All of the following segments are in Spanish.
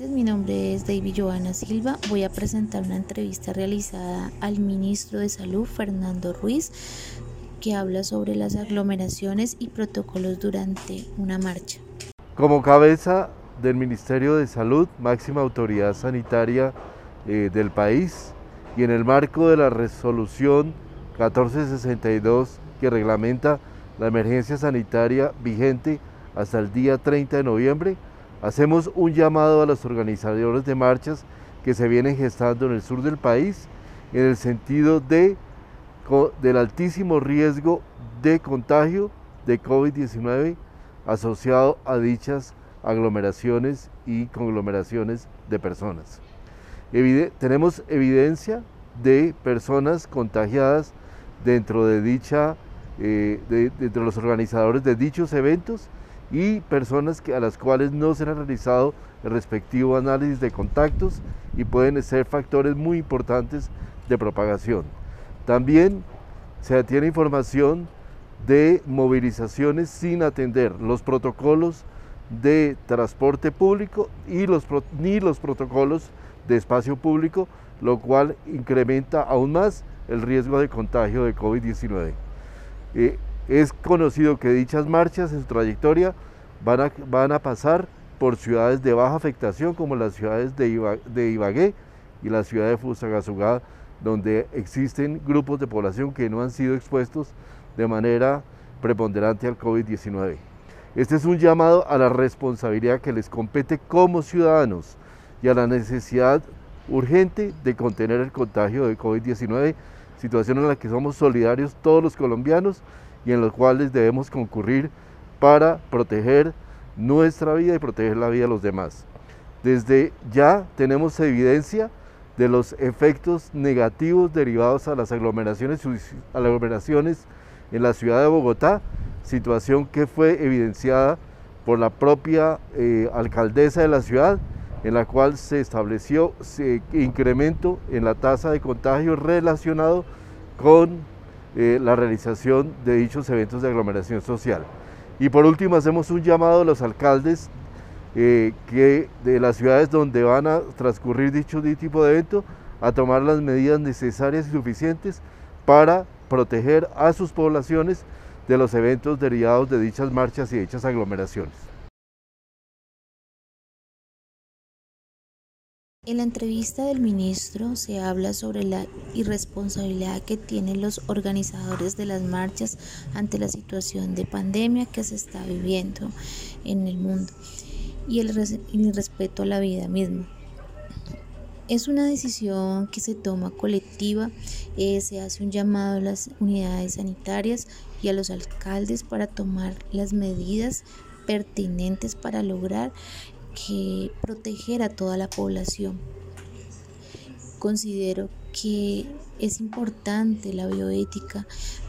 Mi nombre es David Joana Silva. Voy a presentar una entrevista realizada al ministro de Salud, Fernando Ruiz, que habla sobre las aglomeraciones y protocolos durante una marcha. Como cabeza del Ministerio de Salud, máxima autoridad sanitaria eh, del país, y en el marco de la resolución 1462 que reglamenta la emergencia sanitaria vigente hasta el día 30 de noviembre, Hacemos un llamado a los organizadores de marchas que se vienen gestando en el sur del país en el sentido de, del altísimo riesgo de contagio de COVID-19 asociado a dichas aglomeraciones y conglomeraciones de personas. tenemos evidencia de personas contagiadas dentro de dicha, eh, de los organizadores de dichos eventos y personas a las cuales no se ha realizado el respectivo análisis de contactos y pueden ser factores muy importantes de propagación. También se tiene información de movilizaciones sin atender los protocolos de transporte público y los, ni los protocolos de espacio público, lo cual incrementa aún más el riesgo de contagio de COVID-19. Es conocido que dichas marchas en su trayectoria van a, van a pasar por ciudades de baja afectación como las ciudades de, Ibagué y la ciudad de Fusagasugá, donde existen grupos de población que no han sido expuestos de manera preponderante al COVID-19. Este es un llamado a la responsabilidad que les compete como ciudadanos y a la necesidad urgente de contener el contagio de COVID-19, situación en la que somos solidarios todos los colombianos y en los cuales debemos concurrir para proteger nuestra vida y proteger la vida de los demás. Desde ya tenemos evidencia de los efectos negativos derivados a las aglomeraciones, aglomeraciones en la ciudad de Bogotá, situación que fue evidenciada por la propia eh, alcaldesa de la ciudad, en la cual se estableció incremento en la tasa de contagio relacionado con eh, la realización de dichos eventos de aglomeración social. Y por último hacemos un llamado a los alcaldes eh, que de las ciudades donde van a transcurrir dicho tipo de evento a tomar las medidas necesarias y suficientes para proteger a sus poblaciones de los eventos derivados de dichas marchas y dichas aglomeraciones. En la entrevista del ministro se habla sobre la irresponsabilidad que tienen los organizadores de las marchas ante la situación de pandemia que se está viviendo en el mundo y el irrespeto a la vida misma. Es una decisión que se toma colectiva, eh, se hace un llamado a las unidades sanitarias y a los alcaldes para tomar las medidas pertinentes para lograr que proteger a toda la población. Considero que es importante la bioética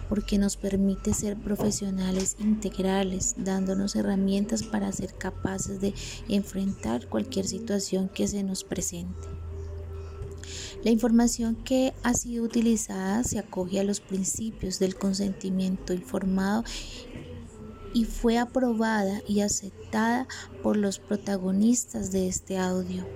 porque nos permite ser profesionales integrales, dándonos herramientas para ser capaces de enfrentar cualquier situación que se nos presente. La información que ha sido utilizada se acoge a los principios del consentimiento informado y fue aprobada y aceptada por los protagonistas de este audio.